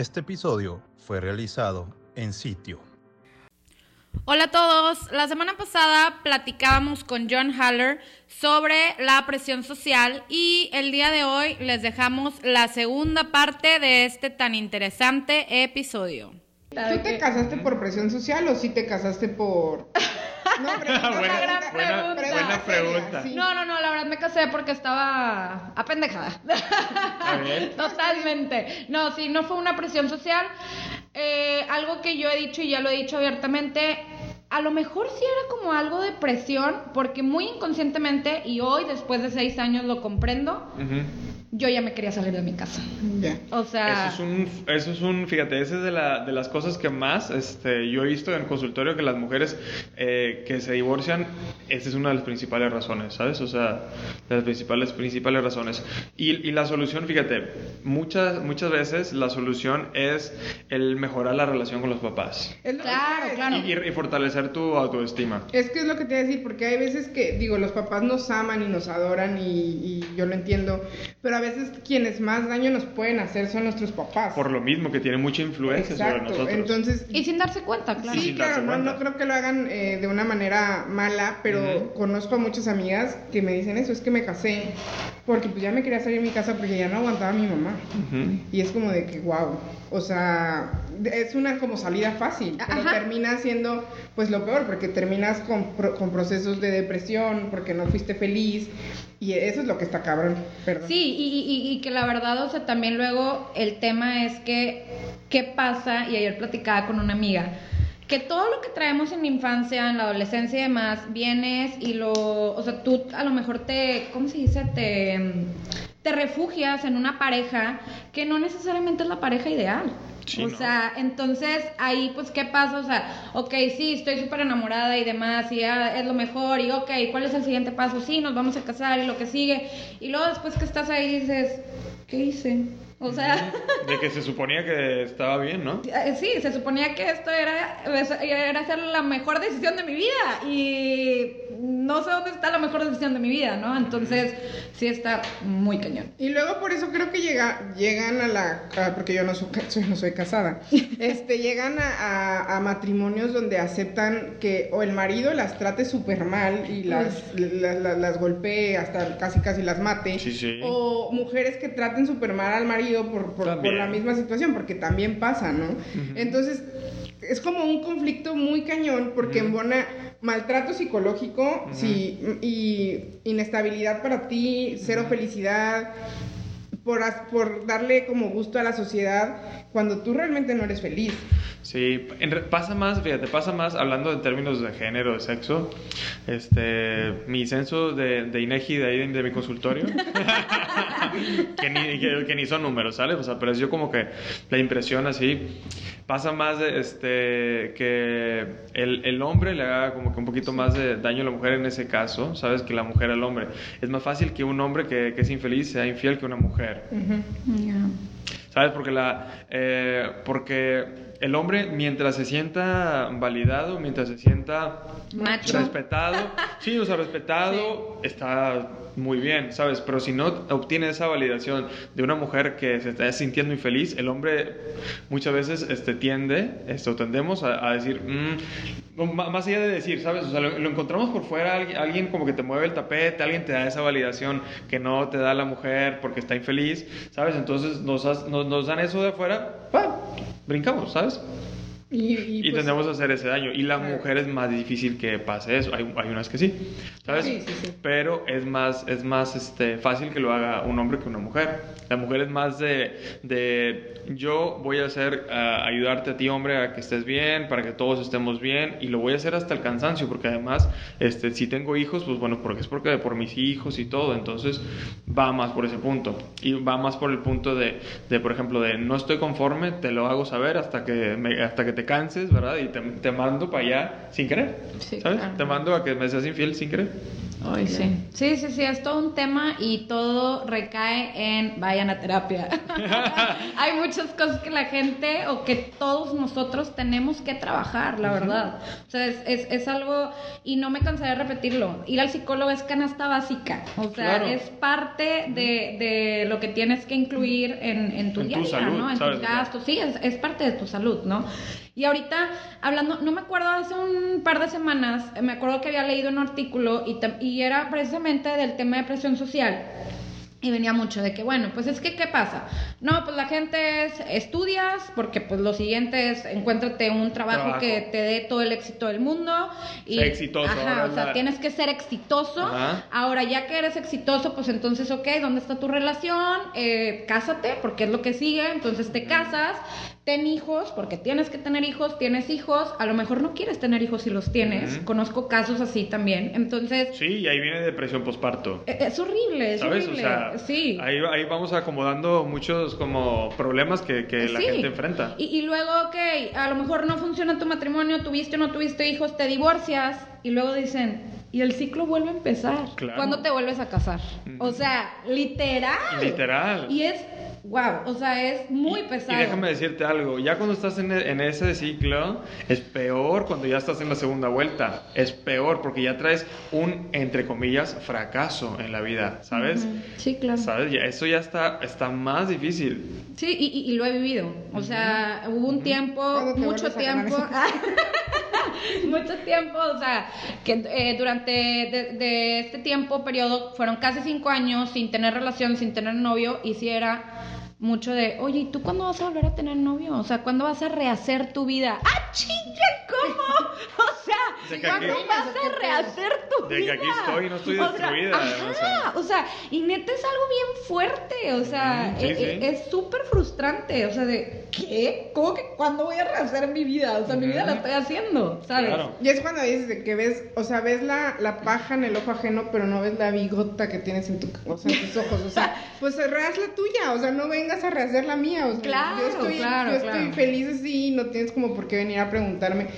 Este episodio fue realizado en sitio. Hola a todos. La semana pasada platicábamos con John Haller sobre la presión social y el día de hoy les dejamos la segunda parte de este tan interesante episodio. ¿Tú te casaste por presión social o sí te casaste por... No, buena, buena, buena, pregunta. No, no, no, la verdad me casé porque estaba apendejada. Totalmente. No, sí, no fue una presión social. Eh, algo que yo he dicho y ya lo he dicho abiertamente, a lo mejor sí era como algo de presión, porque muy inconscientemente, y hoy después de seis años lo comprendo, yo ya me quería salir de mi casa. O sea... Eso es un, eso es un fíjate, esa es de, la, de las cosas que más este, yo he visto en consultorio que las mujeres eh, que se divorcian, esa es una de las principales razones, ¿sabes? O sea, de las principales, principales razones. Y, y la solución, fíjate, muchas, muchas veces la solución es el mejorar la relación con los papás. Claro, claro. Y, y, fortalecer tu autoestima. Es que es lo que te voy a decir, porque hay veces que, digo, los papás nos aman y nos adoran y, y yo lo entiendo, pero a veces quienes más daño nos pueden hacer son nuestros papás. Por lo mismo, que tienen mucha influencia sobre nosotros. Entonces, y sin darse cuenta, claro. Sí, claro, no, no, creo que lo hagan eh, de una manera mala, pero conozco a muchas amigas que me dicen eso, es que me casé porque pues ya me quería salir de mi casa porque ya no aguantaba a mi mamá. Y es como de que, wow, o sea, es una como salida fácil, pero termina siendo pues lo peor, porque terminas con, con procesos de depresión, porque no fuiste feliz, y eso es lo que está cabrón, perdón. Sí, y, y, que la verdad, o sea, también luego el tema es que, ¿qué pasa? Y ayer platicaba con una amiga, que todo lo que traemos en la infancia, en la adolescencia y demás, vienes y lo, o sea, tú a lo mejor te, ¿cómo se dice? Te, te refugias en una pareja que no necesariamente es la pareja ideal o sea, entonces ahí pues qué pasa, o sea, ok, sí, estoy súper enamorada y demás, y ya es lo mejor, y ok, ¿cuál es el siguiente paso? Sí, nos vamos a casar y lo que sigue, y luego después que estás ahí dices, ¿qué hice? O sea... De que se suponía que estaba bien, ¿no? Eh, sí, se suponía que esto era, era ser la mejor decisión de mi vida y no sé dónde está la mejor decisión de mi vida, ¿no? Entonces, sí está muy cañón. Y luego por eso creo que llega, llegan a la... porque yo no soy, no soy casada. este, llegan a, a, matrimonios donde aceptan que o el marido las trate súper mal y las, las, las, golpee hasta casi casi las mate. Sí, sí. O mujeres que traten súper mal al marido por, por, la misma situación, porque también pasa, ¿no? Entonces, es como un conflicto muy cañón, porque en embona maltrato psicológico sí, y inestabilidad para ti, cero felicidad, por, por darle como gusto a la sociedad cuando tú realmente no eres feliz. Sí, pasa más, fíjate, pasa más hablando en términos de género, de sexo. Este, mi censo de, de INEGI de ahí de mi consultorio, que, ni, que, ni son números, ¿sale? O sea, pero es yo como que la impresión así, pasa más de, este, que el, el, hombre le haga como que un poquito más de daño a la mujer en ese caso, ¿sabes? Que la mujer al hombre. Es más fácil que un hombre que, que es infeliz sea infiel que una mujer. ¿Sabes? Porque, la, eh, porque el hombre, mientras se sienta validado, mientras se sienta respetado, sí, o sea, respetado, está muy bien, ¿sabes? Pero si no obtiene esa validación de una mujer que se está sintiendo infeliz, el hombre muchas veces este, tiende, esto tendemos a, decir, mm", más allá de decir, ¿sabes? O sea, lo, encontramos por fuera, alguien, como que te mueve el tapete, alguien te da esa validación que no te da la mujer porque está infeliz, ¿sabes? Entonces nos, nos, dan eso de afuera, brincamos, ¿sabes? Y, Y, y, pues, tendemos a hacer ese daño. Y la mujer es más difícil que pase eso. Hay, hay unas que sí, ¿sabes? Sí, sí, sí. Pero es más, es más este, fácil que lo haga un hombre que una mujer. La mujer es más de, de yo voy a hacer, ah, ayudarte a ti, hombre, a que estés bien, para que todos estemos bien. Y lo voy a hacer hasta el cansancio, porque además, este, si tengo hijos, pues bueno, porque es porque por mis hijos y todo. Entonces, va más por ese punto. Y va más por el punto de, de por ejemplo, de no estoy conforme, te lo hago saber hasta que, me- hasta que te canses, ¿verdad? Y te, te mando para allá sin querer. Sí, ¿Sabes? claro. Te mando a que me seas infiel sin querer. Ay, sí. Sí, sí, sí, es todo un tema y todo recae en vayan a terapia. Hay muchas cosas que la gente o que todos nosotros tenemos que trabajar, la verdad. O sea, es, es, es algo, y no me cansaré de repetirlo, ir al psicólogo es canasta básica. O sea, Claro. es parte de, de lo que tienes que incluir en, en tu En día tu a día, salud, ¿no? En tus gastos. Sí, es, es parte de tu salud, ¿no? Y ahorita, hablando, no me acuerdo, hace un par de semanas, eh, me acuerdo que había leído un artículo y, y era precisamente del tema de presión social. Y venía mucho de que, bueno, pues es que, ¿qué pasa? No, pues la gente es, estudias, porque pues lo siguiente es, encuéntrate un trabajo, Trabajo. que te dé todo el éxito del mundo. Y, exitoso, Ajá, o sea, la- tienes que ser exitoso. Ajá. Ahora, ya que eres exitoso, pues entonces, ok, ¿dónde está tu relación? Eh, cásate, porque es lo que sigue. Entonces te casas, ten hijos, porque tienes que tener hijos, tienes hijos. A lo mejor no quieres tener hijos si los tienes. Conozco casos así también. Entonces, Sí, y ahí viene depresión posparto. eh, es horrible, es ¿Sabes? O horrible. sea, sí. ahí, ahí vamos acomodando muchos como problemas que, que la gente enfrenta. Y, y luego, ok, a lo mejor no funciona tu matrimonio, tuviste o no tuviste hijos, te divorcias y luego dicen, y el ciclo vuelve a empezar. Claro. ¿Cuándo te vuelves a casar? O sea, literal. Literal. Y es, wow, o sea, es muy Y- pesado. Y déjame decirte algo, ya cuando estás en, e- en ese ciclo, es peor cuando ya estás en la segunda vuelta. Es peor porque ya traes un, entre comillas, fracaso en la vida, ¿sabes? Sí, claro. ¿Sabes? Ya, eso ya está, está más difícil. Sí, y, y- y lo he vivido. O sea, hubo un tiempo, ¿Cuándo te mucho tiempo. mucho tiempo, o sea, que eh, durante de, de este tiempo, periodo, fueron casi cinco años sin tener relación, sin tener novio, y si era mucho de, oye, ¿y tú cuándo vas a volver a tener novio? O sea, ¿cuándo vas a rehacer tu vida? ¡Ah, chinga! ¿Cómo? O sea, De ¿cuándo aquí- vas a rehacer tu De que vida? aquí estoy, no estoy O sea, destruida, ajá, o sea. o sea, y neta es algo bien fuerte, o sea, Ujú, sí, e- sí. e- es súper frustrante, o sea, de, ¿qué? ¿Cómo que cuándo voy a rehacer mi vida? O sea, mi vida la estoy haciendo, ¿sabes? Claro. Y es cuando dices que ves, o sea, ves la, la paja en el ojo ajeno, pero no ves la bigota que tienes en, tu, o sea, en tus ojos. O sea, pues rehaz la tuya, o sea, no vengas a rehacer la mía. O sea, Claro, yo estoy, claro, yo estoy claro. feliz así y no tienes como por qué venir a preguntarme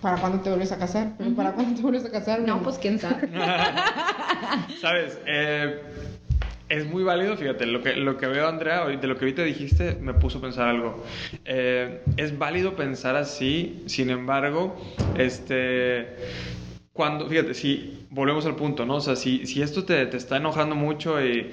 para cuándo te vuelves a casar. Pero ¿Para cuándo te vuelves a casar? No, pues quién sabe. ¿Sabes? Eh, es muy válido, fíjate, lo que, lo que veo, Andrea, de lo que ahorita dijiste, me puso a pensar algo. Eh, es válido pensar así, sin embargo, este, cuando, fíjate, si volvemos al punto, ¿no? O sea, si, si esto te, te está enojando mucho y,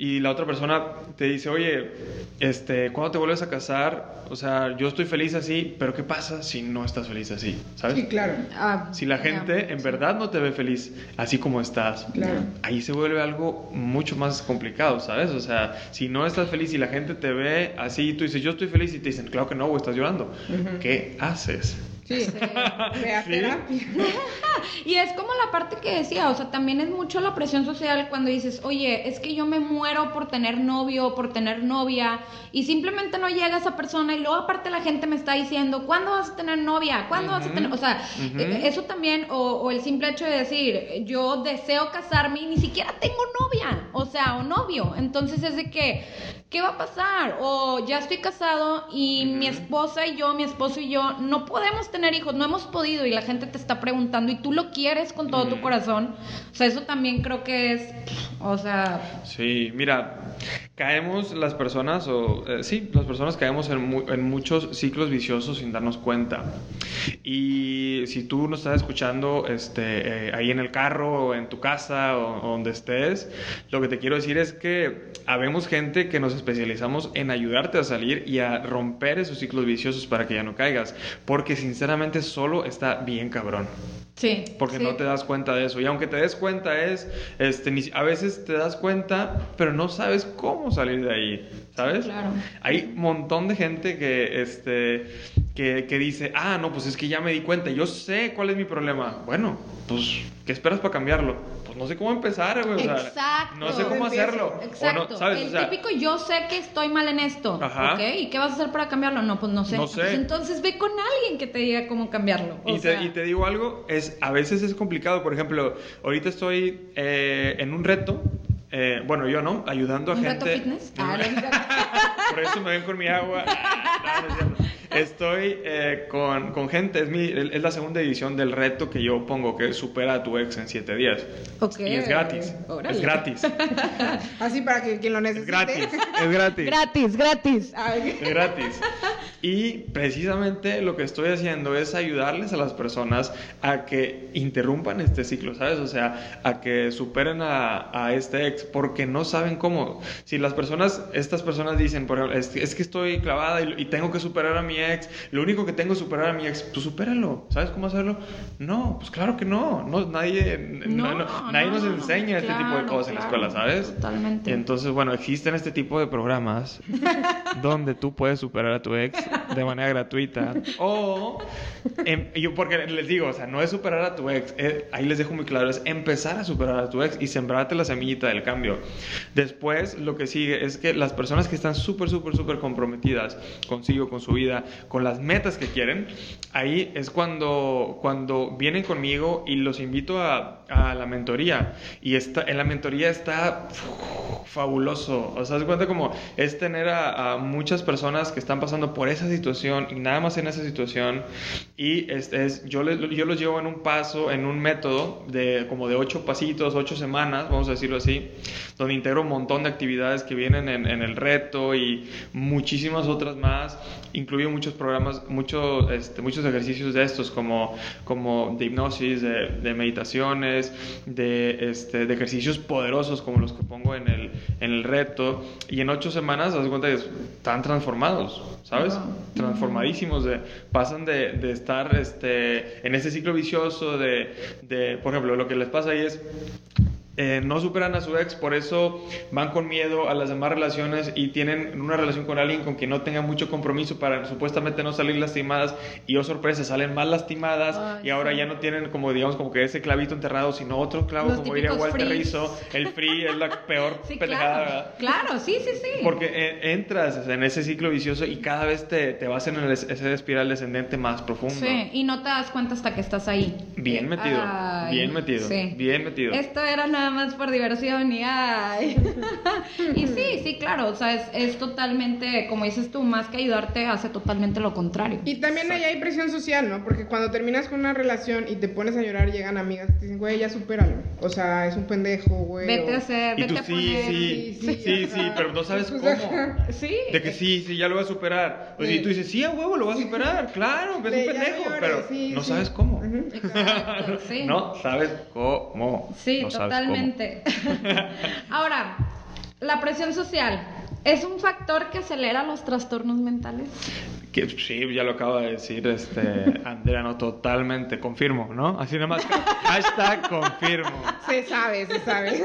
y la otra persona te dice, oye, este, ¿cuándo te vuelves a casar? O sea, yo estoy feliz así, pero ¿qué pasa si no estás feliz así? ¿Sabes? Sí, claro. Ah, Si la gente en sí. verdad no te ve feliz así como estás, Claro. ahí se vuelve algo mucho más complicado, ¿sabes? O sea, si no estás feliz y la gente te ve así, tú dices, yo estoy feliz y te dicen, claro que no, güey, estás llorando. ¿Qué haces? Sí, ve a Sí. terapia. Y es como la parte que decía, o sea, también es mucho la presión social cuando dices, oye, es que yo me muero por tener novio, por tener novia, y simplemente no llega esa persona, y luego aparte la gente me está diciendo, ¿cuándo vas a tener novia? ¿Cuándo vas a tener...? O sea, ujú. eh, eso también, o, o el simple hecho de decir, yo deseo casarme y ni siquiera tengo novia, o sea, o novio, entonces es de que, ¿qué va a pasar? O ya estoy casado y mi esposa y yo, mi esposo y yo, no podemos tener hijos, no hemos podido y la gente te está preguntando y tú lo quieres con todo tu Ujú. corazón. O sea, eso también creo que es, o sea, Sí, mira, caemos las personas, o eh, sí, las personas caemos en, mu- en muchos ciclos viciosos sin darnos cuenta. Y si tú nos estás escuchando este, eh, ahí en el carro, en tu casa, o, o donde estés, lo que te quiero decir es que habemos gente que nos especializamos en ayudarte a salir y a romper esos ciclos viciosos para que ya no caigas. Porque sinceramente solo está bien cabrón sí. porque sí. no te das cuenta de eso. Y aunque te des cuenta es, este, ni- a veces te das cuenta, pero no sabes cómo salir de ahí, ¿sabes? claro. Hay un montón de gente que, este, que, que dice, ah, no, pues es que ya me di cuenta, yo sé cuál es mi problema. Bueno, pues, ¿qué esperas para cambiarlo? Pues no sé cómo empezar, güey. O sea, Exacto. no sé cómo hacerlo. O no, Exacto. ¿sabes? el O sea, típico yo sé que estoy mal en esto. Ajá. ¿Ok? ¿Y qué vas a hacer para cambiarlo? No, pues no sé. No sé. Pues entonces ve con alguien que te diga cómo cambiarlo. O Y te, y te digo algo, es, a veces es complicado. Por ejemplo, ahorita estoy eh, en un reto. eh, bueno, yo no, ayudando a ¿Un gente. reto fitness? Ah, Por eso me ven con mi agua. Ah, no, no. Estoy eh, con, con gente, es, mi, es la segunda edición del reto que yo pongo, que es supera a tu ex en 7 días. Ok. Y es gratis. Órale. Es gratis. Así para que quien lo Es necesite. gratis. Es gratis. Gratis, gratis. Ay, Es gratis. Y precisamente lo que estoy haciendo es ayudarles a las personas a que interrumpan este ciclo, ¿sabes? O sea, a que superen a, a este ex, porque no saben cómo. Si las personas, estas personas dicen, por ejemplo, es, es que estoy clavada y, y tengo que superar a mi ex, lo único que tengo es superar a mi ex, pues supéralo. ¿Sabes cómo hacerlo? No, pues claro que no. no nadie no, no, nadie no, nos no, enseña este tipo de claro, cosas en la escuela, ¿sabes? Totalmente. Y entonces, bueno, existen este tipo de programas donde tú puedes superar a tu ex de manera gratuita. O, em, yo porque les digo, o sea, no es superar a tu ex, eh, ahí les dejo muy claro, es empezar a superar a tu ex y sembrarte la semillita del cambio. Después, lo que sigue es que las personas que están súper, súper, súper comprometidas consigo, con su vida, con las metas que quieren, ahí es cuando, cuando vienen conmigo y los invito a, a la mentoría. Y está, en la mentoría está fabuloso. O sea, de cuenta como es tener a, muchas personas que están pasando por esa situación y nada más en esa situación. Y es, es- yo, les- yo los llevo en un paso, en un método de como de ocho pasitos, ocho semanas, vamos a decirlo así, donde integro un montón de actividades que vienen en, en el reto y muchísimas otras más. Incluyo muchos programas, muchos, este, muchos ejercicios de estos, como, como de hipnosis, de, de meditaciones, de, este, de ejercicios poderosos como los que pongo en el, en el reto. Y en ocho semanas, haz cuenta que están transformados, ¿sabes? Transformadísimos. De, pasan de, de estar este, en ese ciclo vicioso de, de, por ejemplo, lo que les pasa ahí es eh, no superan a su ex, por eso van con miedo a las demás relaciones y tienen una relación con alguien con quien no tengan mucho compromiso para supuestamente no salir lastimadas y oh sorpresa, salen más lastimadas Ay, y ahora sí. ya no tienen como digamos como que ese clavito enterrado, sino otro clavo, Los como diría Walter frees. Rizzo, el free es la peor Sí, claro. sí, sí, sí. Porque eh, entras en ese ciclo vicioso y cada vez te, te vas en el- ese espiral descendente más profundo. Sí, y no te das cuenta hasta que estás ahí. Bien metido, Ay, bien metido, sí. bien metido. Esto era nada más por diversión y ay. y sí, sí, claro, o sea, es, es totalmente, como dices tú, más que ayudarte, hace totalmente lo contrario. Y también ahí hay presión social, ¿no? Porque cuando terminas con una relación y te pones a llorar, llegan amigas que te dicen, güey, ya supéralo. O sea, es un pendejo, güey. Vete o- a hacer, Y vete tú a sí, poner. sí, sí, sí, sí, sí, pero no sabes Pues, cómo. Sí. De que sí, sí, ya lo voy a superar. O sea, y tú dices, sí, a huevo, lo voy a superar, claro, es un pendejo, llores, pero sí, no sí. sabes cómo. Exacto, sí. No sabes cómo. Sí, No sabes cómo. Totalmente. Ahora, la presión social. ¿Es un factor que acelera los trastornos mentales? Que, sí, ya lo acaba de decir este Andrea, no, totalmente, confirmo, ¿no? Así nada más, hashtag confirmo. Se sabe, se sabe.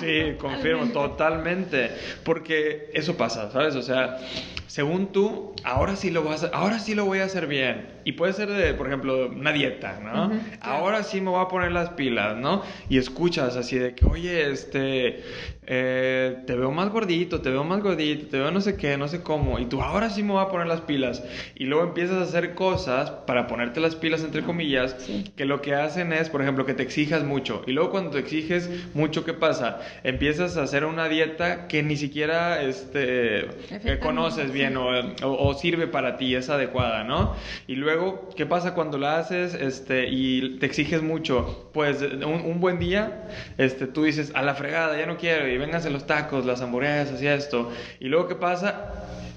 Sí, confirmo, totalmente. Porque eso pasa, ¿sabes? O sea, según tú, ahora sí lo vas a, ahora sí lo voy a hacer bien. Y puede ser de, por ejemplo, una dieta, ¿no? Ujú, Ahora sí me voy a poner las pilas, ¿no? Y escuchas así de que, oye, este, eh, te veo más gordito, te veo más gordito, te veo no sé qué, no sé cómo. Y tú, ahora sí me voy a poner las pilas. Y luego empiezas a hacer cosas para ponerte las pilas, entre comillas, que lo que hacen es, por ejemplo, que te exijas mucho. Y luego cuando te exiges mucho, ¿qué pasa? Empiezas a hacer una dieta que ni siquiera este, Efectivamente, conoces bien o, sirve para ti, es adecuada, ¿no? Y luego, ¿qué pasa cuando la haces este, y te exiges mucho? Pues un, un buen día, este, tú dices, a la fregada, ya no quiero, y vénganse los tacos, las hamburguesas y esto. Y luego, ¿qué pasa?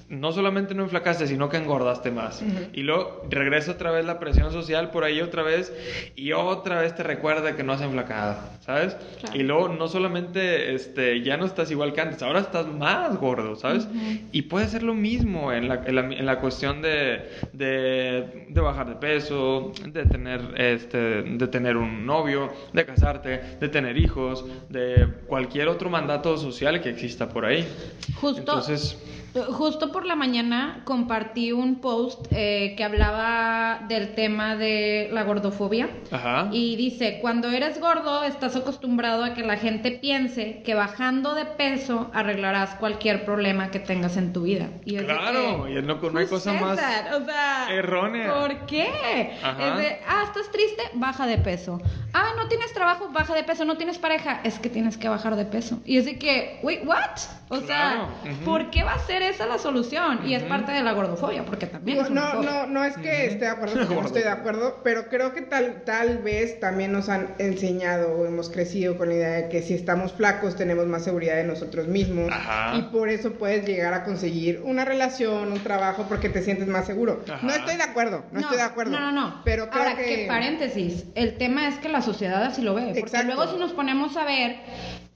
No solamente no enflacaste, sino que engordaste más. Y luego regresa otra vez la presión social por ahí otra vez y otra vez te recuerda que no has enflacado, ¿sabes? Y luego no solamente este, ya no estás igual que antes, ahora estás más gordo, ¿sabes? Y puede ser lo mismo en la, en la, en la cuestión de, de, de, bajar de peso, de tener, este, de tener un novio, de casarte, de tener hijos, de cualquier otro mandato social que exista por ahí. Justo. Entonces, Justo por la mañana compartí un post eh, que hablaba del tema de la gordofobia. Ajá. Y dice, cuando eres gordo estás acostumbrado a que la gente piense que bajando de peso arreglarás cualquier problema que tengas en tu vida. Y claro, y no, no hay cosa más o sea, errónea. ¿Por qué? Es de, ah, estás triste, baja de peso. Ah, no tienes trabajo, baja de peso. No tienes pareja, es que tienes que bajar de peso. Y es de que, wait, what? O sea, ¿por qué va a ser esa la solución? Y es parte de la gordofobia, porque también no, no, no, no es que esté de acuerdo, no estoy de acuerdo, pero creo que tal, tal vez también nos han enseñado o hemos crecido con la idea de que si estamos flacos tenemos más seguridad de nosotros mismos y por eso puedes llegar a conseguir una relación, un trabajo, porque te sientes más seguro. No estoy de acuerdo, no, estoy de acuerdo. No, no, no. Pero creo Ahora, que... paréntesis, el tema es que la sociedad así lo ve. Porque luego si nos ponemos a ver,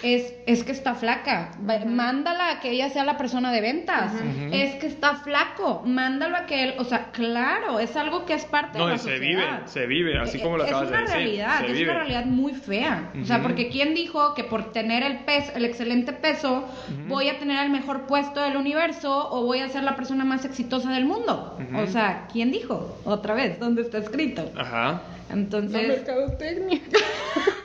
es, es que está flaca. Mándala a que ella sea la persona de ventas. Es que está flaco. Mándalo a que él, o sea, claro, es algo que es parte de la se vive, se vive, así como lo es acabas de decir. Realidad, es una realidad muy fea. O sea, porque ¿quién dijo que por tener el peso, el excelente peso, voy a tener el mejor puesto del universo o voy a ser la persona más exitosa del mundo? O sea, ¿quién dijo? Otra vez, ¿dónde está escrito? Ajá. Entonces. La mercadotecnia.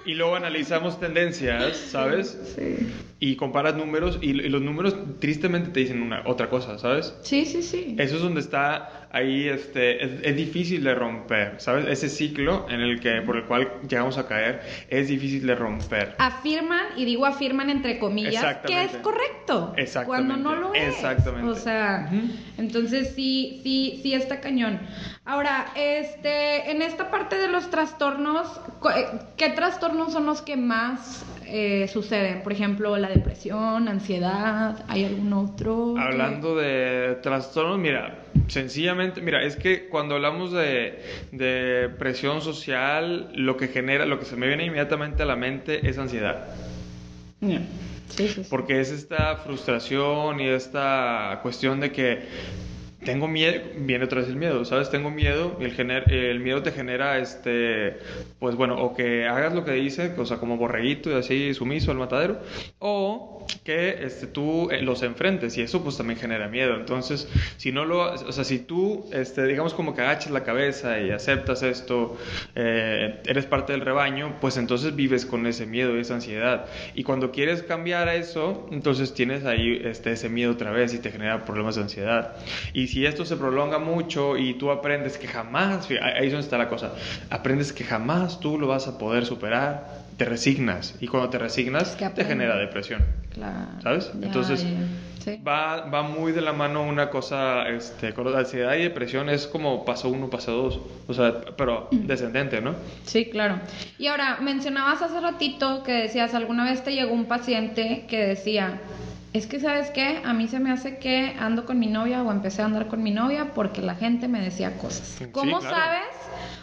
Y luego analizamos tendencias, ¿sabes? Sí. Y comparas números y, los números tristemente te dicen una, otra cosa, ¿sabes? Sí, sí, sí. Eso es donde está ahí, este, es, difícil de romper, ¿sabes? Ese ciclo en el que, por el cual llegamos a caer, es difícil de romper. Afirman, y digo afirman entre comillas, que es correcto. Exactamente. Cuando no lo es. Exactamente. O sea, entonces sí, sí, sí está cañón. Ahora, este, en esta parte de los trastornos, eh, ¿qué trastornos son los que más eh, suceden? Por ejemplo, la depresión, ansiedad, ¿hay algún otro? Hablando de trastornos, mira, sencillamente, mira, es que cuando hablamos de, de presión social, lo que genera, lo que se me viene inmediatamente a la mente es ansiedad. Sí, sí, sí. Porque es esta frustración y esta cuestión de que tengo miedo, viene otra vez el miedo, ¿sabes? Tengo miedo el, gener, el miedo te genera, este, pues bueno, o que hagas lo que dice, o sea, como borreguito y así sumiso al matadero, o que este, tú eh, los enfrentes y eso pues también genera miedo. Entonces, si no lo, o sea, si tú, este, digamos como que agachas la cabeza y aceptas esto, eh, eres parte del rebaño, pues entonces vives con ese miedo y esa ansiedad. Y cuando quieres cambiar a eso, entonces tienes ahí este, ese miedo otra vez y te genera problemas de ansiedad. Y si esto se prolonga mucho y tú aprendes que jamás, ahí es donde está la cosa, aprendes que jamás tú lo vas a poder superar, te resignas y cuando te resignas te genera depresión. Claro. ¿Sabes? Entonces va, va muy de la mano una cosa, este, con la ansiedad y depresión es como paso uno, paso dos, o sea, pero descendente, ¿no? Sí, claro. Y ahora, mencionabas hace ratito que decías, alguna vez te llegó un paciente que decía, es que, ¿sabes qué? A mí se me hace que ando con mi novia o empecé a andar con mi novia porque la gente me decía cosas. ¿Cómo sabes?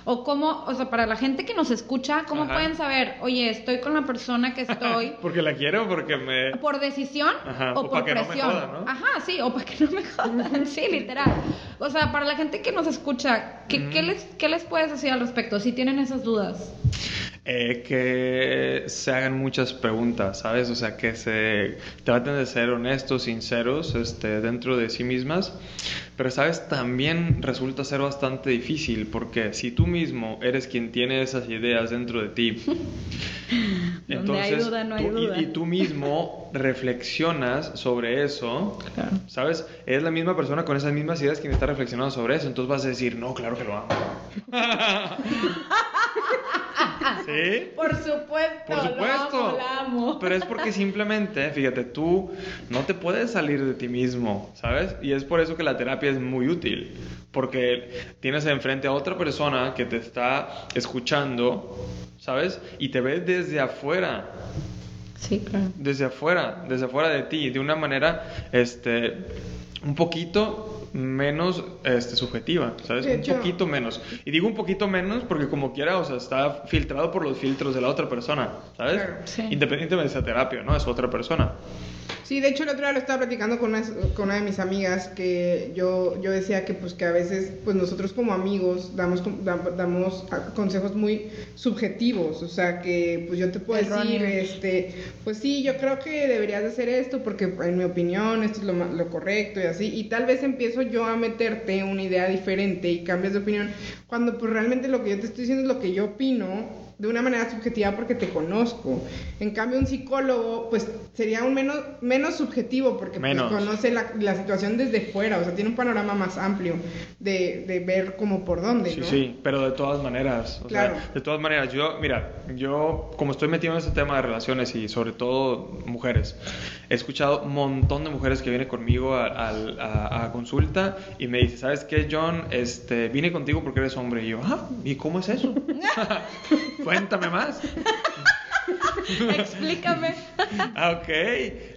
O cómo, o sea, para la gente que nos escucha, ¿cómo pueden saber, oye, estoy con la persona que estoy? porque la quiero, porque me... ¿Por decisión o, por presión? Ajá, sí, o para que no me jodan, sí, literal. O sea, para la gente que nos escucha, ¿qué, ¿qué, les, ¿qué les puedes decir al respecto si tienen esas dudas? Eh, que se hagan muchas preguntas, ¿sabes? O sea, que se traten de ser honestos, sinceros este, dentro de sí mismas. Pero, ¿sabes? También resulta ser bastante difícil porque si tú mismo eres quien tiene esas ideas dentro de ti, entonces Y, tú mismo reflexionas sobre eso, ¿sabes? Es la misma persona con esas mismas ideas quien está reflexionando sobre eso, entonces vas a decir, no, claro que lo amo. ¿Sí? Por supuesto. Por supuesto. amo, Pero es porque simplemente, fíjate, tú no te puedes salir de ti mismo, ¿sabes? Y es por eso que la terapia es muy útil. Porque tienes enfrente a otra persona que te está escuchando, ¿sabes? Y te ves desde afuera. Sí, claro. Desde afuera, desde afuera de ti, de una manera, este un poquito menos este, subjetiva, ¿sabes? Un poquito menos. Y digo un poquito menos porque como quiera, o sea, está filtrado por los filtros de la otra persona, ¿sabes? Claro. Sí. Independientemente de esa terapia, ¿no? Es otra persona. Sí, de hecho el otro día lo estaba platicando con una, con una de mis amigas que yo, yo decía que pues que a veces pues nosotros como amigos damos, damos consejos muy subjetivos, o sea que pues yo te puedo decir, este, pues sí, yo creo que deberías de hacer esto porque en mi opinión esto es lo, lo correcto y así, y tal vez empiezo yo a meterte una idea diferente y cambias de opinión, cuando pues realmente lo que yo te estoy diciendo es lo que yo opino de una manera subjetiva porque te conozco. En cambio, un psicólogo, pues sería un menos, menos subjetivo porque pues, conoce la, la situación desde fuera, o sea, tiene un panorama más amplio de, de ver como por dónde, Sí, ¿no? sí, pero de todas maneras, o Claro. sea, de todas maneras, yo, mira, yo como estoy metido en este tema de relaciones y sobre todo mujeres, he escuchado un montón de mujeres que vienen conmigo a, a- a consulta y me dicen, ¿sabes qué, John? Este, vine contigo porque eres hombre. Y yo, ah, ¿y cómo es eso? Cuéntame más. Explícame. Ah, ok.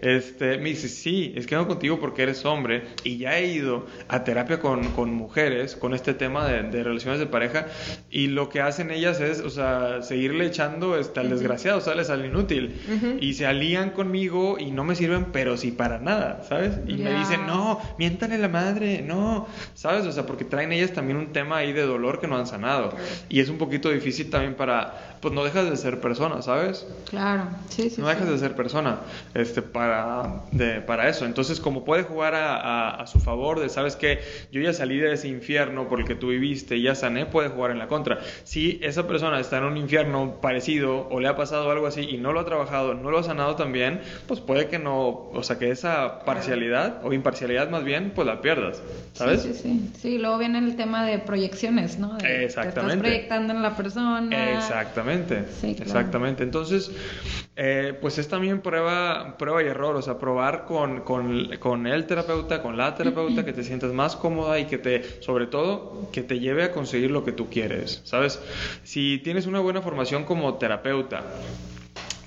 Este, me dice, sí, es que vengo contigo porque eres hombre y ya he ido a terapia con, con mujeres con este tema de, de relaciones de pareja y lo que hacen ellas es, o sea, seguirle echando este, al desgraciado, ¿sabes? Al inútil. Y se alían conmigo y no me sirven, pero sí para nada, ¿sabes? Y me Ya. dicen, no, miéntale la madre, no, ¿sabes? O sea, porque traen ellas también un tema ahí de dolor que no han sanado. Y es un poquito difícil también para, pues no dejas de ser persona, ¿sabes? Claro, sí, sí. no sí. dejas de ser persona este, para, de, para eso. Entonces, como puede jugar a, a- a su favor de, sabes que yo ya salí de ese infierno por el que tú viviste y ya sané, puede jugar en la contra. Si esa persona está en un infierno parecido o le ha pasado algo así y no lo ha trabajado, no lo ha sanado también, pues puede que no, o sea, que esa parcialidad o imparcialidad más bien, pues la pierdas, ¿sabes? Sí, sí, sí. Sí, luego viene el tema de proyecciones, ¿no? De- Te Exactamente. estás proyectando en la persona. Exactamente, Sí, claro. exactamente. Entonces, eh, pues es también prueba, prueba y error, o sea, probar con, con, con el terapeuta, con la terapeuta, que te sientas más cómoda y que te, sobre todo, que te lleve a conseguir lo que tú quieres, ¿sabes? Si tienes una buena formación como terapeuta,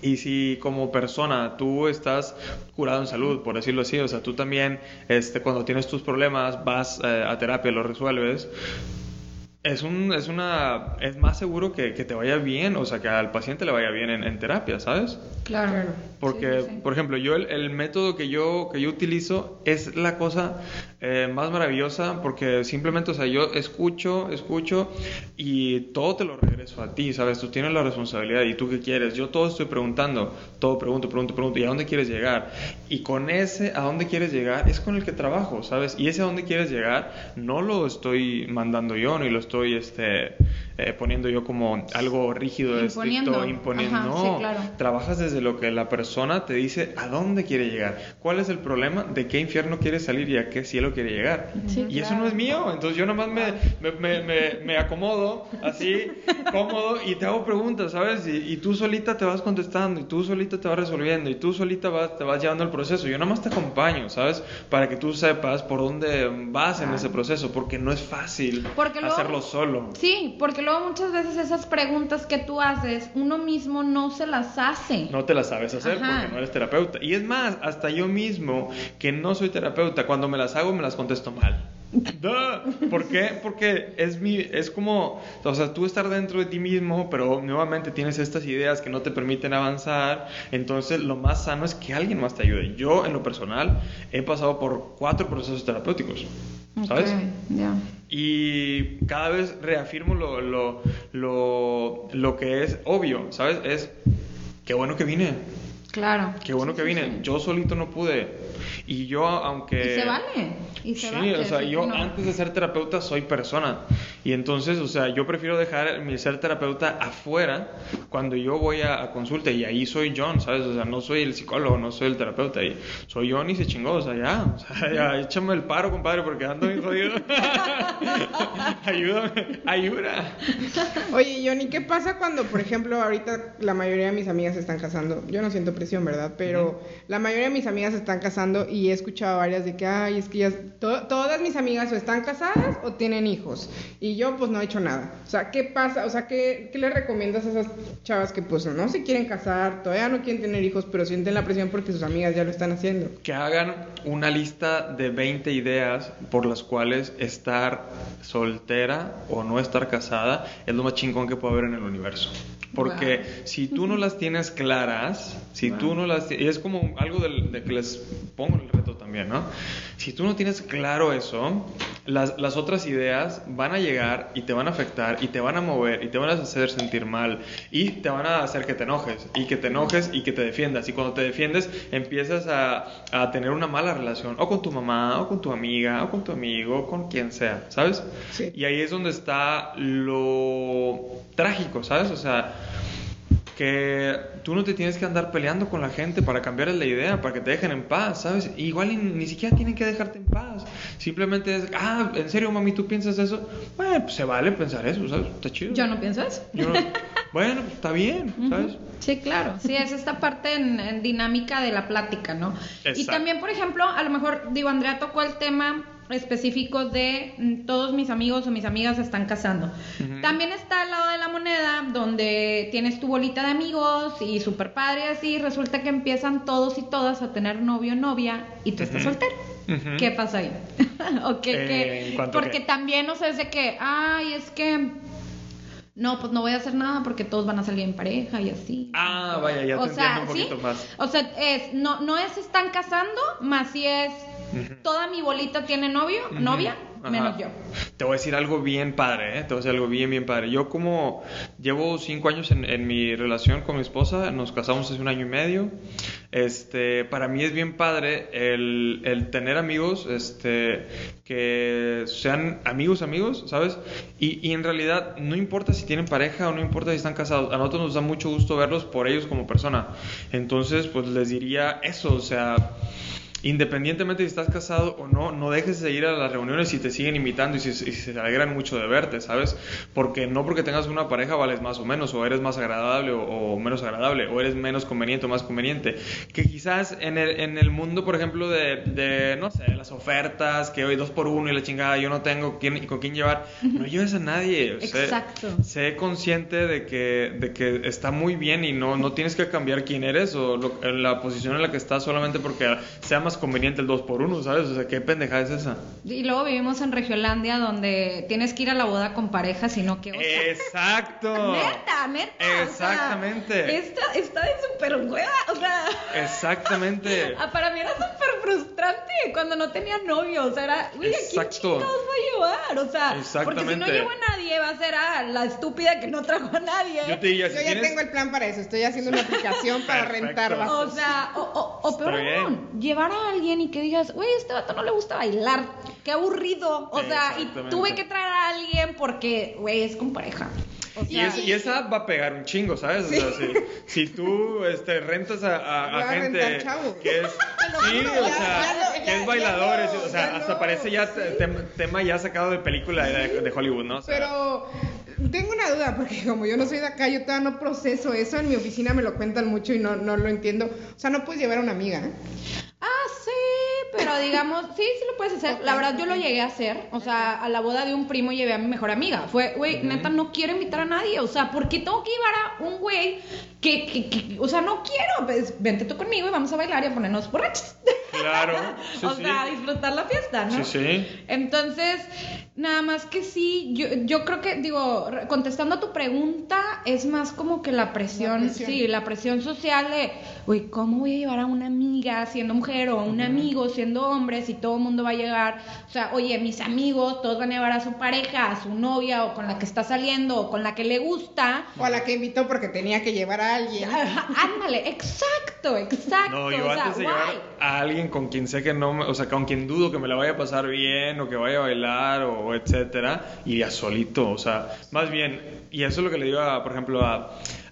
y si como persona tú estás curado en salud, por decirlo así, o sea, tú también, este, cuando tienes tus problemas, vas eh, a terapia, los resuelves, es, un, es, una, es más seguro que, que te vaya bien, o sea, que al paciente le vaya bien en, en terapia, ¿sabes? Claro. Porque, Sí, sí, sí. por ejemplo, yo el, el método que yo, que yo utilizo es la cosa eh, más maravillosa porque simplemente, o sea, yo escucho, escucho y todo te lo regreso a ti, ¿sabes? Tú tienes la responsabilidad y tú qué quieres. Yo todo estoy preguntando, todo pregunto, pregunto, pregunto, ¿y a dónde quieres llegar? Y con ese a dónde quieres llegar es con el que trabajo, ¿sabes? Y ese a dónde quieres llegar no lo estoy mandando yo, ni lo estoy este, eh, poniendo yo como algo rígido, Imponiendo. estricto, imponiendo. Ajá, no, sí, claro. trabajas desde lo que la persona te dice a dónde quiere llegar, cuál es el problema, de qué infierno quiere salir y a qué cielo quiere llegar. Sí, y eso claro. no es mío, entonces yo nomás me, me, me, me- me acomodo así, cómodo, y te hago preguntas, ¿sabes? Y, y tú solita te vas contestando, y tú solita te vas resolviendo, y tú solita vas, te vas llevando el proceso. Yo nomás te acompaño, ¿sabes? Para que tú sepas por dónde vas en ese proceso, porque no es fácil Porque luego- hacerlo solo. Sí, porque luego muchas veces esas preguntas que tú haces, uno mismo no se las hace. No te la sabes hacer Ajá. porque no eres terapeuta. Y es más, hasta yo mismo, que no soy terapeuta, cuando me las hago me las contesto mal. Duh. ¿Por qué? Porque es mi, es como, o sea, tú estar dentro de ti mismo, pero nuevamente tienes estas ideas que no te permiten avanzar. Entonces, lo más sano es que alguien más te ayude. Yo, en lo personal, he pasado por cuatro procesos terapéuticos. ¿Sabes? Ok, ya. Y cada vez reafirmo lo, lo, lo, lo que es obvio, ¿sabes? Es, qué bueno que vine, Claro. qué bueno Sí, que vine. sí. Yo solito no pude. Y yo, aunque... Y se vale. Y se sí, vale. o sea, yo no. antes de ser terapeuta soy persona. Y entonces, o sea, yo prefiero dejar mi ser terapeuta afuera cuando yo voy a, a consulta y ahí soy John, ¿sabes? O sea, no soy el psicólogo, no soy el terapeuta. Y soy John y se chingó, o sea, ya. O sea, ya, échame el paro, compadre, porque ando bien jodido. Ayúdame, ayuda. Oye, Johnny, ¿qué pasa cuando, por ejemplo, ahorita la mayoría de mis amigas se están casando? Yo no siento presión, ¿verdad? Pero la mayoría de mis amigas se están casando y he escuchado varias de que, ay, es que ya, to- todas mis amigas o están casadas o tienen hijos. Y, Y yo pues no he hecho nada. O sea, ¿qué pasa? O sea, ¿qué, ¿qué le recomiendas a esas chavas que pues no se quieren casar, todavía no quieren tener hijos, pero sienten la presión porque sus amigas ya lo están haciendo? Que hagan una lista de 20 ideas por las cuales estar soltera o no estar casada es lo más chingón que puede haber en el universo. Porque Wow. si tú no las tienes claras, si tú no las... Y es como algo del- de, que les pongo el reto también, ¿no? Si tú no tienes claro eso, las, las otras ideas van a llegar y te van a afectar y te van a mover y te van a hacer sentir mal y te van a hacer que te enojes y que te enojes y que te defiendas. Y cuando te defiendes empiezas a, a tener una mala relación o con tu mamá o con tu amiga o con tu amigo o con quien sea, ¿sabes? Sí. Y ahí es donde está lo trágico, ¿sabes? O sea, que tú no te tienes que andar peleando con la gente para cambiarles la idea, para que te dejen en paz, ¿sabes? Igual y ni siquiera tienen que dejarte en paz. Simplemente es, ah, ¿en serio, mami, tú piensas eso? Bueno, pues se vale pensar eso, ¿sabes? Está chido. Yo no pienso eso. Yo no- bueno, pues está bien, ¿sabes? Sí, claro. Sí, es esta parte en, en dinámica de la plática, ¿no? Y Exacto. también, por ejemplo, a lo mejor, digo, Andrea tocó el tema específico de mm, todos mis amigos o mis amigas se están casando. También está al lado de la moneda donde tienes tu bolita de amigos y super padre así, resulta que empiezan todos y todas a tener novio o novia y tú estás soltero. ¿Qué pasa ahí? ¿O qué, Eh, qué? ¿en cuanto a Porque también, o sea, es de que, ay, es que no, pues no voy a hacer nada porque todos van a salir en pareja y así. Ah, vaya, ya te o sea, entiendo un ¿sí? poquito más. O sea, es, no, no es están casando, más si es toda mi bolita tiene novio, novia, Ajá. menos yo. Te voy a decir algo bien padre, ¿eh? Te voy a decir algo bien, bien padre. Yo como llevo cinco años en, en mi relación con mi esposa, nos casamos hace un año y medio. Este, para mí es bien padre el, el tener amigos, este, que sean amigos, amigos, ¿sabes? Y, y en realidad no importa si tienen pareja o no importa si están casados, a nosotros nos da mucho gusto verlos por ellos como persona. Entonces, pues les diría eso, o sea... Independientemente si estás casado o no, no dejes de ir a las reuniones si te siguen invitando y si, si se alegran mucho de verte, ¿sabes? Porque no porque tengas una pareja vales más o menos, o eres más agradable o, o menos agradable, o eres menos conveniente o más conveniente. Que quizás en el, en el mundo, por ejemplo, de, de, no sé, las ofertas, que hoy dos por uno y la chingada, yo no tengo quién, con quién llevar, no lleves a nadie. Sé- Exacto. sé consciente de que, de que está muy bien y no, no tienes que cambiar quién eres o lo- la posición en la que estás solamente porque sea más conveniente el 2 por 1 ¿sabes? O sea, ¿qué pendejada es esa? Y luego vivimos en Regiolandia donde tienes que ir a la boda con pareja, sino que... o sea, Exacto. Neta, neta. o sea, Exactamente. está, está de súper hueva. O sea, Exactamente. ah, para mí era súper frustrante cuando no tenía novio. O sea, era, uy, ¿a quién chingados voy a llevar? O sea, porque si no Exactamente. llevo a nadie, va a ser ah, la estúpida que no trajo a nadie. Yo te diría, si Yo ya tienes... tengo el plan para eso. Estoy haciendo una aplicación para Perfecto. rentar O vasos. sea, o, o, o peor aún, llevar a alguien y que digas, güey, este vato no le gusta bailar, qué aburrido. O sea, y tuve que traer a alguien porque, güey, es con pareja. O Y, sea, es- y esa va a pegar un chingo, ¿sabes? O sea, si, si tú este, rentas a, a- a a gente que es, sí, o ya- sea, ya lo- que ya- es ya bailadores, lo- o sea, ya hasta lo- parece ya te- tem- tema ya sacado de película de, de Hollywood, ¿no? O sea, Pero tengo una duda, porque como yo no soy de acá, yo todavía no proceso eso. En mi oficina me lo cuentan mucho y no, no lo entiendo. O sea, no puedes llevar a una amiga. Pero digamos, sí, sí lo puedes hacer. La verdad, yo lo llegué a hacer. O sea, a la boda de un primo llevé a mi mejor amiga. Fue, güey, neta, no quiero invitar a nadie. O sea, ¿por qué tengo que llevar a un güey que, que, que- o sea, no quiero? Pues vente tú conmigo y vamos a bailar y a ponernos borrachos. claro, sí, o sí. sea, a disfrutar la fiesta, ¿no? Sí, sí. Entonces, nada más que sí, yo, yo creo que, digo, contestando a tu pregunta, es más como que la presión, La presión. sí, la presión social de, uy, ¿cómo voy a llevar a una amiga siendo mujer o a un amigo siendo hombre si todo el mundo va a llegar? O sea, oye, mis amigos, todos van a llevar a su pareja, a su novia o con la que está saliendo o con la que le gusta. O a la que invitó porque tenía que llevar a alguien. Ándale, exacto, exacto. No, o yo sea, antes de guay. llevar a alguien con quien sé que no, me- o sea, con quien dudo que me la vaya a pasar bien o que vaya a bailar o etcétera, iría solito, o sea, más bien, y eso es lo que le digo, a, por ejemplo, a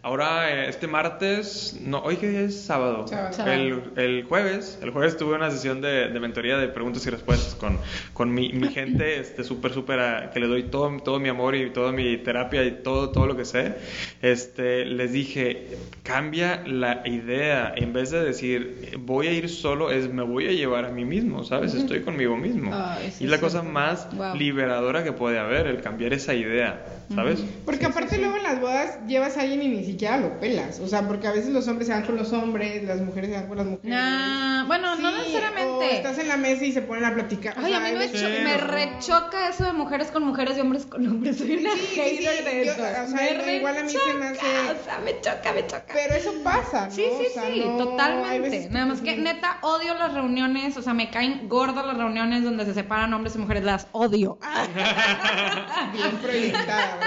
ahora eh, este martes, no, hoy que es sábado. Sábado. El, el jueves, el jueves tuve una sesión de, de mentoría de preguntas y respuestas con, con mi, mi gente, este, súper, súper, a- que le doy todo, todo mi amor y toda mi terapia y todo, todo lo que sé. Este, les dije, cambia la idea, en vez de decir, voy a ir solo, es me voy a llevar a mí mismo, ¿sabes? Estoy conmigo mismo. Sí, y es la sí, cosa sí. más Wow. liberadora que puede haber, el cambiar esa idea, ¿sabes? Porque aparte luego en las bodas llevas a alguien y ni siquiera lo pelas. O sea, porque a veces los hombres se van con los hombres, las mujeres se van con las mujeres. Nah, bueno, no Sí, O necesariamente. estás en la mesa y se ponen a platicar. O Ay, a mí me, que me no. rechoca eso de mujeres con mujeres y hombres con hombres. Soy una Sí, sí, hater sí, de yo- eso. o sea, me igual a mí se me hace- O sea, me choca, me choca. Pero eso pasa, ¿no? Sí, sí, O sea, sí, no- totalmente. Nada más que neta odio las reuniones, o sea, me caen gordas las reuniones donde se separan hombres y mujeres, las odio. Bien proyectada.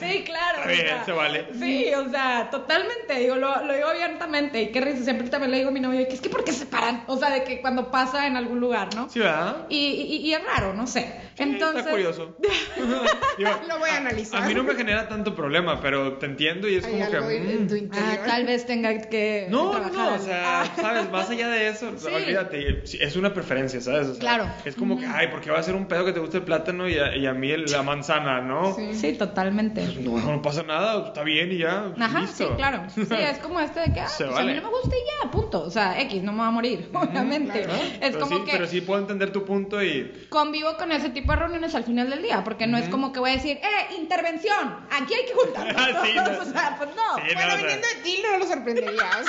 Sí, claro. Bien, se vale. Sí, o sea, totalmente, digo, lo, lo digo abiertamente. Y qué risa, siempre también le digo a mi novio que es que ¿por qué se separan? O sea, de que cuando pasa en algún lugar, ¿no? Sí, ¿verdad? Y, y, y es raro, no sé. Sí, Entonces, Está curioso. Digo, Lo voy a analizar. A mí no me genera tanto problema, pero te entiendo y es Hay como que... algo en, en mm, tu interior. ah, tal vez tenga que No, no, trabajar no, o sea, Ah. sabes, más allá de eso, Sí. olvídate, es una preferencia, ¿sabes? O sea, Claro. Es como que, ay, porque va a ser un pedo que te guste el plátano y a, y a mí el- la manzana, ¿no? Sí. Sí, totalmente. No, no pasa nada, está bien y ya. Ajá, listo. sí, claro. Sí, es como este de que, ah, Se pues a mí no me gusta y ya, punto. O sea, X, no me va a morir, obviamente. claro. Es pero como sí, que Pero sí puedo entender tu punto y... convivo con ese tipo de reuniones al final del día, porque no es como que voy a decir, ¡eh, intervención! Aquí hay que juntarnos. Ah, sí, no. o sea, pues no. Sí, Bueno, no, viniendo de ti no lo sorprenderías.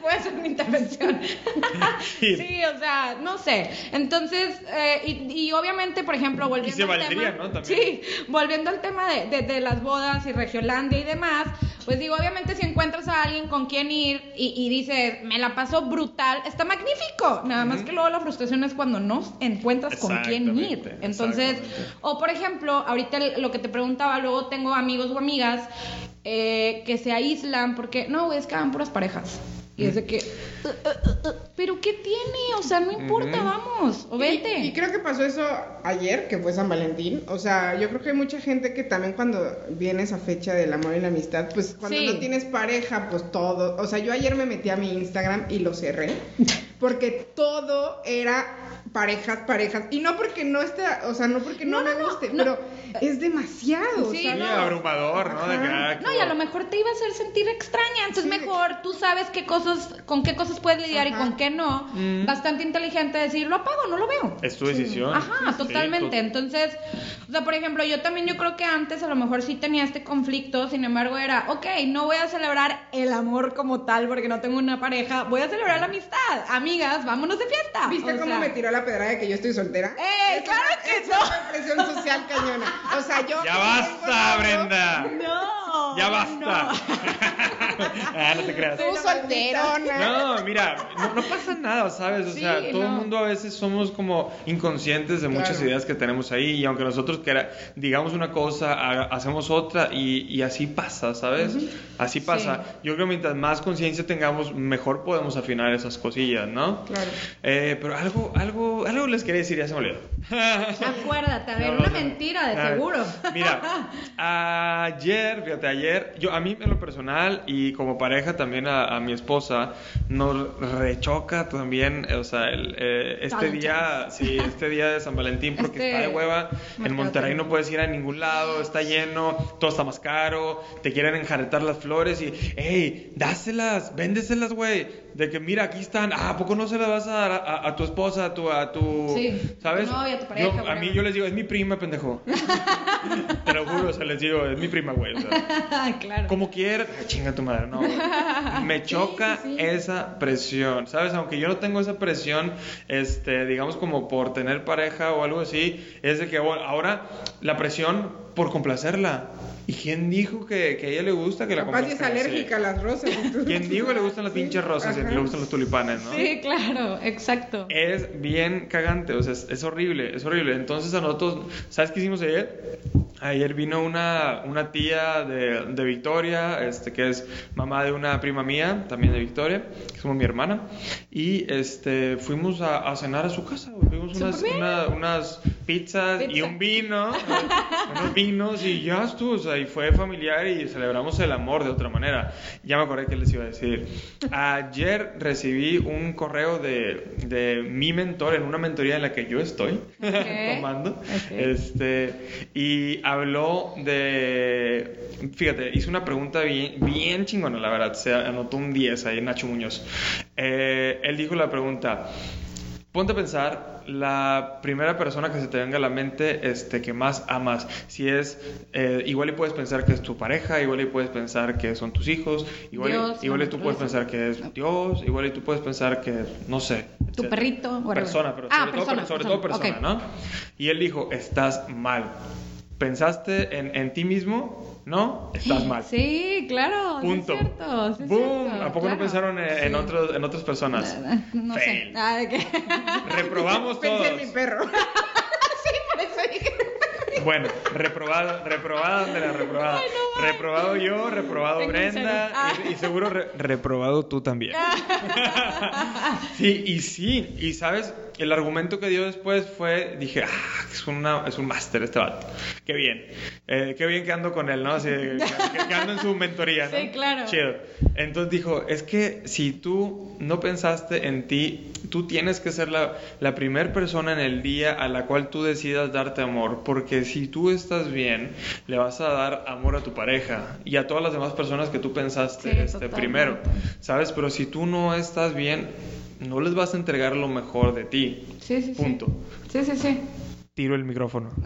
Voy a hacer una intervención. Sí. o sea, no sé. Entonces, eh, y, y obviamente, por ejemplo, volviendo se al valdría, tema. ¿no? También. Sí, volviendo al tema de, de- de las bodas y Regiolandia y demás, pues digo, obviamente, si encuentras a alguien con quien ir y, y dices, me la paso brutal, está magnífico. Nada más que luego la frustración es cuando no encuentras con quién ir. Entonces, o por ejemplo, ahorita lo que te preguntaba, luego tengo amigos o amigas eh, que se aíslan porque, no, güey, es que van puras parejas. Y es de que, "Uh, uh, uh, pero ¿qué tiene? O sea, no importa, vamos, o Y, vente. y creo que pasó eso ayer, que fue San Valentín. O sea, yo creo que hay mucha gente que también cuando viene esa fecha del amor y la amistad, pues cuando Sí. no tienes pareja, pues todo. O sea, yo ayer me metí a mi Instagram y lo cerré. Porque todo era parejas, parejas. Y no porque no está, o sea, no porque no, No, me no, guste, no. pero es demasiado. Sí, abrumador, ¿no? De que, ah, No, y a lo mejor te iba a hacer sentir extraña, entonces Sí. mejor tú sabes qué cosas, con qué cosas puedes lidiar y con qué no. Mm. Bastante inteligente decir, lo apago, no lo veo. Es tu decisión. Ajá, Sí, totalmente. to- Entonces, o sea, por ejemplo, yo también yo creo que antes a lo mejor sí tenía este conflicto, sin embargo era, ok, no voy a celebrar el amor como tal porque no tengo una pareja, voy a celebrar la amistad. Amigas, vámonos de fiesta. ¿Viste O cómo sea, me tiró la pedra de que yo estoy soltera? ¡Eh, Es claro una- que es no! una presión social cañona. O sea, yo... Ya basta, Brenda. No. Ya basta. no. ah, no te creas. Tú solterona. No, mira, no, no pasa nada, ¿sabes? O Sí, sea, todo el no. mundo a veces somos como inconscientes de muchas Claro. ideas que tenemos ahí y aunque nosotros digamos una cosa, haga- hacemos otra y, y así pasa, ¿sabes? Así pasa. Yo creo que mientras más conciencia tengamos, mejor podemos afinar esas cosillas, ¿no? Claro. Eh, pero algo, algo, algo les quería decir, ya se me olvidó. Acuérdate, a ver, No, una no. mentira, de seguro. Mira, ayer, fíjate, ayer, yo a mí en lo personal y como pareja también a, a mi esposa, nos rechoca también, o sea, el, eh, este día, sí, este día de San Valentín porque Este está de hueva, en Monterrey no puedes ir a ningún lado, está lleno, todo está más caro, te quieren enjaretar las flores y, hey, dáselas, véndeselas, güey. De que mira, aquí están, ah, ¿a poco no se las vas a dar a, a- a tu esposa, a tu, a tu, Sí, ¿sabes? tu novia, tu pareja, Yo- a mí yo les digo, es mi prima, pendejo. Te lo juro, o sea, les digo, es mi prima, güey. o sea, claro. como quieras, Ay, chinga tu madre, no. güey. Me choca sí, sí. esa presión, ¿sabes? Aunque yo no tengo esa presión, este, digamos como por tener pareja o algo así, es de que bueno, ahora la presión por complacerla. ¿Y quién dijo que, que a ella le gusta que la Capaz es alérgica a las rosas. ¿Quién dijo que le gustan las pinches rosas y Ajá. le gustan los tulipanes, no? Sí, claro, exacto. Es bien cagante, o sea, es, es horrible, es horrible. Entonces a nosotros, ¿sabes qué hicimos ayer? Ayer vino una, una tía de, de Victoria, este, que es mamá de una prima mía, también de Victoria, que es como mi hermana, y este, fuimos a, a cenar a su casa, Súper unas, una- unas pizzas y un vino, unos vinos y ya estuvo, o sea, y fue familiar y celebramos el amor de otra manera. Ya me acordé que les iba a decir. Ayer recibí un correo de, de mi mentor en una mentoría en la que yo estoy tomando. Este, y habló de. Fíjate, hizo una pregunta bien, bien chingona, la verdad. Se anotó un 10 ahí, Nacho Muñoz. Eh, él dijo la pregunta. Ponte a pensar la primera persona que se te venga a la mente este, que más amas. Si es, eh, igual y puedes pensar que es tu pareja, igual y puedes pensar que son tus hijos, igual, y- Dios, igual y tú puedes pensar que es Dios, igual y tú puedes pensar que, no sé. Tu etcétera. perrito. Persona, pero Ah, sobre, todo, persona, sobre todo persona, persona, ¿no? Y él dijo, estás mal. ¿Pensaste en, en ti mismo? ¿No? Estás mal. Sí, claro. sí Punto. es cierto, sí es Boom. cierto, ¿A poco no pensaron en, en Sí. otros, en otras personas? No sé. Fail. Ah, ¿de qué? Reprobamos Pensé todos. en mi perro. Por eso dije. Bueno, reprobado, reprobada Andrea, reprobada. Ay, no, ay. reprobado yo, reprobado Tengo Brenda. Ah. y, y seguro re- reprobado tú también. sí, y sí, y sabes, el argumento que dio después fue, dije, ah, es, una, es un máster este vato. Qué bien. Eh, qué bien que ando con él, ¿no? Así, que, que- ando en su mentoría, ¿no? Sí, claro. Chido. Entonces dijo, es que si tú no pensaste en ti, tú tienes que ser la, la primera persona en el día a la cual tú decidas darte amor, porque si tú estás bien, le vas a dar amor a tu pareja y a todas las demás personas que tú pensaste Sí, este, totalmente. primero, ¿sabes? Pero si tú no estás bien, no les vas a entregar lo mejor de ti. Sí, sí, sí. Punto. Sí, sí, sí. Tiro el micrófono.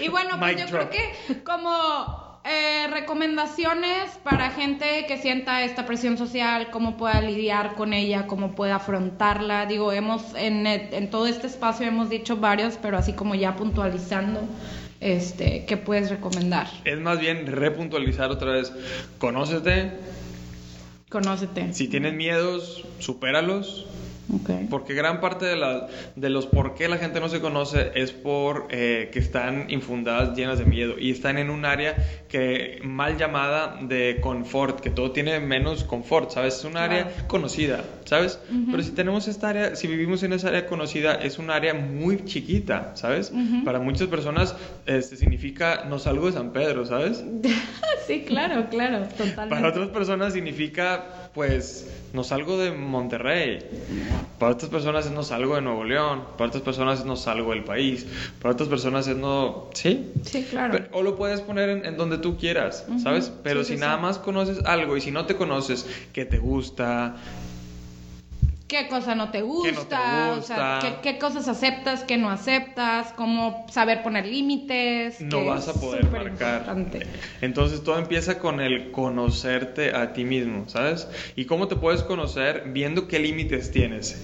Y bueno, pues Mic yo drop. creo que como eh, recomendaciones para gente que sienta esta presión social, cómo pueda lidiar con ella, cómo pueda afrontarla. Digo, hemos en, en todo este espacio hemos dicho varios, pero así como ya puntualizando, este, ¿qué puedes recomendar? es más bien repuntualizar otra vez. Conócete. Conócete. Si tienes miedos, supéralos. Porque gran parte de, la- de los por qué la gente no se conoce es por eh, que están infundadas llenas de miedo y están en un área que mal llamada de confort, que todo tiene menos confort, ¿sabes? Es un área conocida, ¿sabes? Pero si tenemos esta área, si vivimos en esa área conocida, es un área muy chiquita, ¿sabes? Para muchas personas este, significa no salgo de San Pedro, ¿sabes? Sí, claro, claro, totalmente. Para otras personas significa, pues, no salgo de Monterrey. Para otras personas es no salgo de Nuevo León. Para otras personas es no salgo del país. Para otras personas es no... ¿Sí? Sí, claro. Pero- o lo puedes poner en, en donde tú quieras, ¿sabes? Pero Sí, si sí, nada sí. más conoces algo y si no te conoces que te gusta, ¿Qué cosa no te gusta? ¿Qué no te O sea? ¿qué, qué cosas aceptas, qué no aceptas? ¿Cómo saber poner límites? no vas a poder marcar. importante. Entonces todo empieza con el conocerte a ti mismo, ¿sabes? ¿Y cómo te puedes conocer? Viendo qué límites tienes.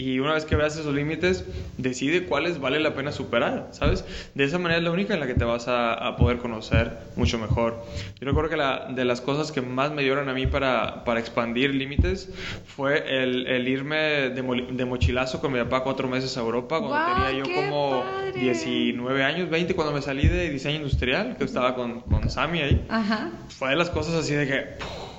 Y una vez que veas esos límites, decide cuáles vale la pena superar, ¿sabes? De esa manera es la única en la que te vas a, a poder conocer mucho mejor. Yo recuerdo que la, de las cosas que más me ayudaron a mí para, para expandir límites fue el, el irme de, de mochilazo con mi papá cuatro meses a Europa, cuando ¡Guau, tenía yo como padre! 19 años, 20, cuando me salí de diseño industrial, que estaba con, con Sammy ahí Ajá. fue de las cosas así de que,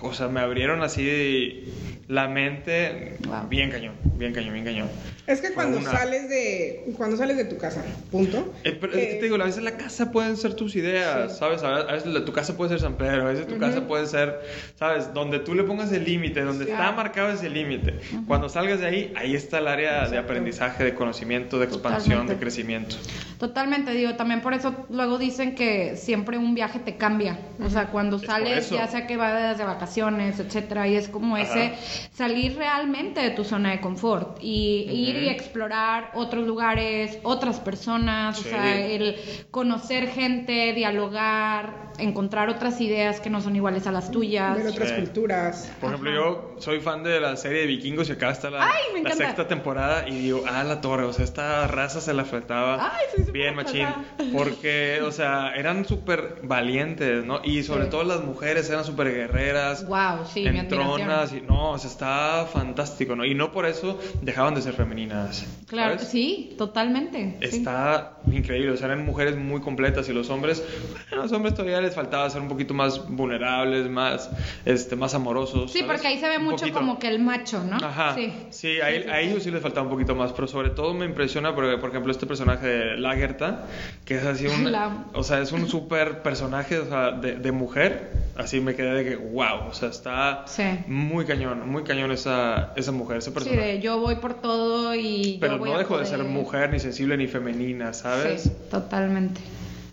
o sea, me abrieron así la mente, Wow. bien cañón, bien cañón, bien cañón. Es que cuando una- sales de cuando sales de tu casa, punto. Eh, pero es que eh, te digo, a veces la casa pueden ser tus ideas, Sí. ¿sabes? A veces la- tu casa puede ser San Pedro, a veces tu casa puede ser, ¿sabes? Donde tú le pongas el límite, donde Sí. está marcado ese límite. Cuando salgas de ahí, ahí está el área de aprendizaje, de conocimiento, de expansión, Totalmente. de crecimiento. Totalmente, digo, también por eso luego dicen que siempre un viaje te cambia. O sea, cuando sales, ya sea que vayas de vacaciones, etcétera, y es como Ajá. ese salir realmente de tu zona de confort y ir y explorar otros lugares, otras personas, o sea, el conocer gente, dialogar, encontrar otras ideas que no son iguales a las tuyas. ver otras Sí. culturas. Por ejemplo, yo soy fan de la serie de vikingos y acá está la, Ay, la sexta temporada y digo, ah, la torre, o sea, esta raza se la faltaba. Bien, machín. Porque, o sea, eran súper valientes, ¿no? Y sobre todo las mujeres eran súper guerreras. Wow, sí, mi. Y, no, o sea, está fantástico, ¿no? Y no por eso dejaban de ser femeninas. Claro, ¿sabes? sí, totalmente. sí. Está increíble, o sea, eran mujeres muy completas y los hombres, bueno, a los hombres todavía les faltaba ser un poquito más vulnerables, más, este, más amorosos. Sí, ¿sabes? porque ahí se ve Un mucho poquito. como que el macho, ¿no? Ajá, Sí. sí, a, él- a ellos sí les faltaba un poquito más, pero sobre todo me impresiona, porque, por ejemplo, este personaje de Lagerta, que es así un, La o sea, es un súper personaje o sea, de, de mujer, así me quedé de que, wow, o sea, está Sí. muy cañón, muy cañón esa, esa mujer, ese Sí, personaje. de yo voy por todo y yo pero voy no a dejó de ser poder. mujer, ni sensible, ni femenina, ¿sabes? Sí, totalmente.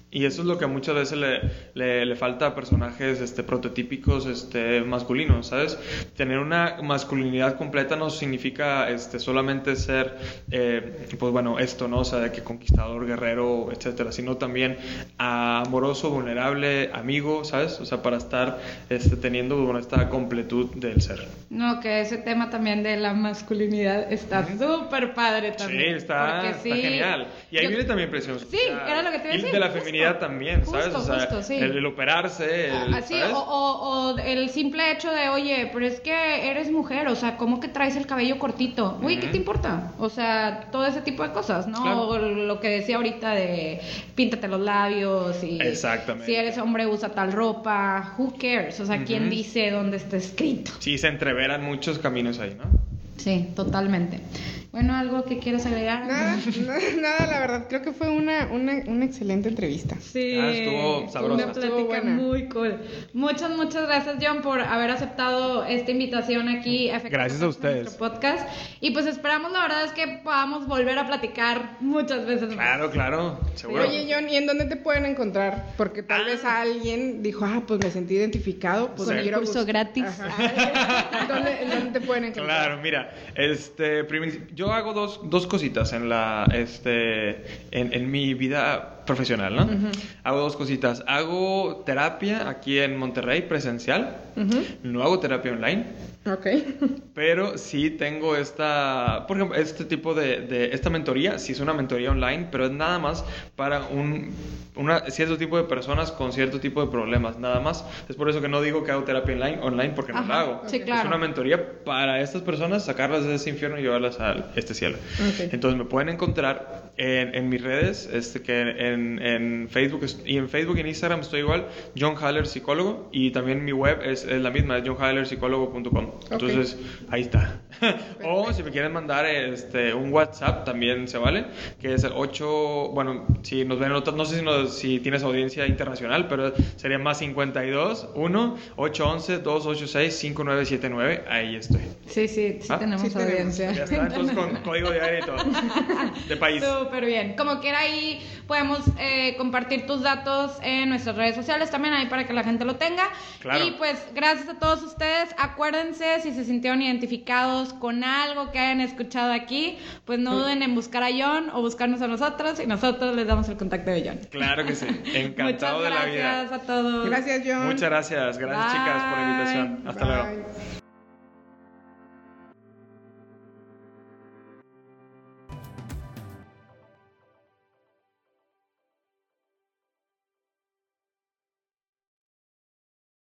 Y eso es lo que muchas veces le, le, le falta a personajes este, prototípicos este, masculinos, ¿sabes? Tener una masculinidad completa no significa este, solamente ser, eh, pues bueno, esto, ¿no? O sea, de que conquistador, guerrero, etcétera, sino también amoroso, vulnerable, amigo, ¿sabes? O sea, para estar este, teniendo bueno, esta completud del ser. No, que ese tema también de la masculinidad está súper padre también. Sí, está, está sí, genial. Y ahí yo- viene también presión Sí, era lo que te iba a decir, de la justo. Feminidad también, ¿sabes? Justo, o sea, justo, sí. el, el operarse, el, Así, ¿sabes? o, o- o el simple hecho de, oye, pero es que eres mujer, o sea, ¿cómo que traes el cabello cortito? Uy, ¿qué te importa? O sea, todo ese tipo de cosas, ¿no? Claro. O lo que decía ahorita de píntate los labios y Exactamente. si eres hombre usa tal ropa, who cares? O sea, ¿quién Ujú. dice dónde está escrito? Sí, se entreveran muchos caminos ahí, ¿no? Sí, totalmente. Bueno, ¿algo que quieras agregar? Nada, nada, nada, la verdad, creo que fue una, una, una excelente entrevista. Sí, Ah, estuvo sabrosa. Una Estuvo plática buena. muy cool. Muchas, muchas gracias, John, por haber aceptado esta invitación aquí. a Gracias a ustedes. nuestro podcast. Y pues esperamos, la verdad, es que podamos volver a platicar muchas veces más. Claro, claro, seguro. Oye, John, ¿y en dónde te pueden encontrar? Porque tal Ah. vez alguien dijo, ah, pues me sentí identificado. Pues Con el quiero curso gratis. ¿En dónde, en dónde te pueden encontrar? Claro, mira, este, prim- yo hago dos, dos cositas en la, este, en, en mi vida profesional, ¿no? Hago dos cositas. Hago terapia aquí en Monterrey presencial. No hago terapia online. Ok. Pero sí tengo esta, por ejemplo, este tipo de, de- esta mentoría, sí es una mentoría online, pero es nada más para un una, cierto tipo de personas con cierto tipo de problemas, nada más. Es por eso que no digo que hago terapia online, online porque no la hago. sí, Es claro. una mentoría para estas personas, sacarlas de ese infierno y llevarlas a este cielo. Ok. Entonces me pueden encontrar en, en mis redes, este, que en, en Facebook es- y en Facebook y en Instagram estoy igual, John Haller Psicólogo, y también mi web es, es la misma, es johnhallerpsicólogo.com. Entonces ahí está. o si me quieren mandar este, un WhatsApp también se vale, que es el 8, bueno, si nos ven en otros, no sé si, nos- si tienes audiencia internacional, pero sería más 52 1 811 286 5979, ahí estoy. Sí, sí, sí Ah, tenemos sí tenemos. audiencia. Ya está, entonces con código de área y todo. De país. Súper bien. Como quiera ahí podemos eh, compartir tus datos en nuestras redes sociales también ahí para que la gente lo tenga. Claro. Y pues gracias a todos ustedes. Acuérdense si se sintieron identificados con algo que hayan escuchado aquí, pues no duden en buscar a John o buscarnos a nosotros y nosotros les damos el contacto de John. Claro que sí. Encantado Muchas de la vida. gracias a todos. Gracias, John. Muchas gracias. Gracias, chicas, por la invitación. Hasta luego.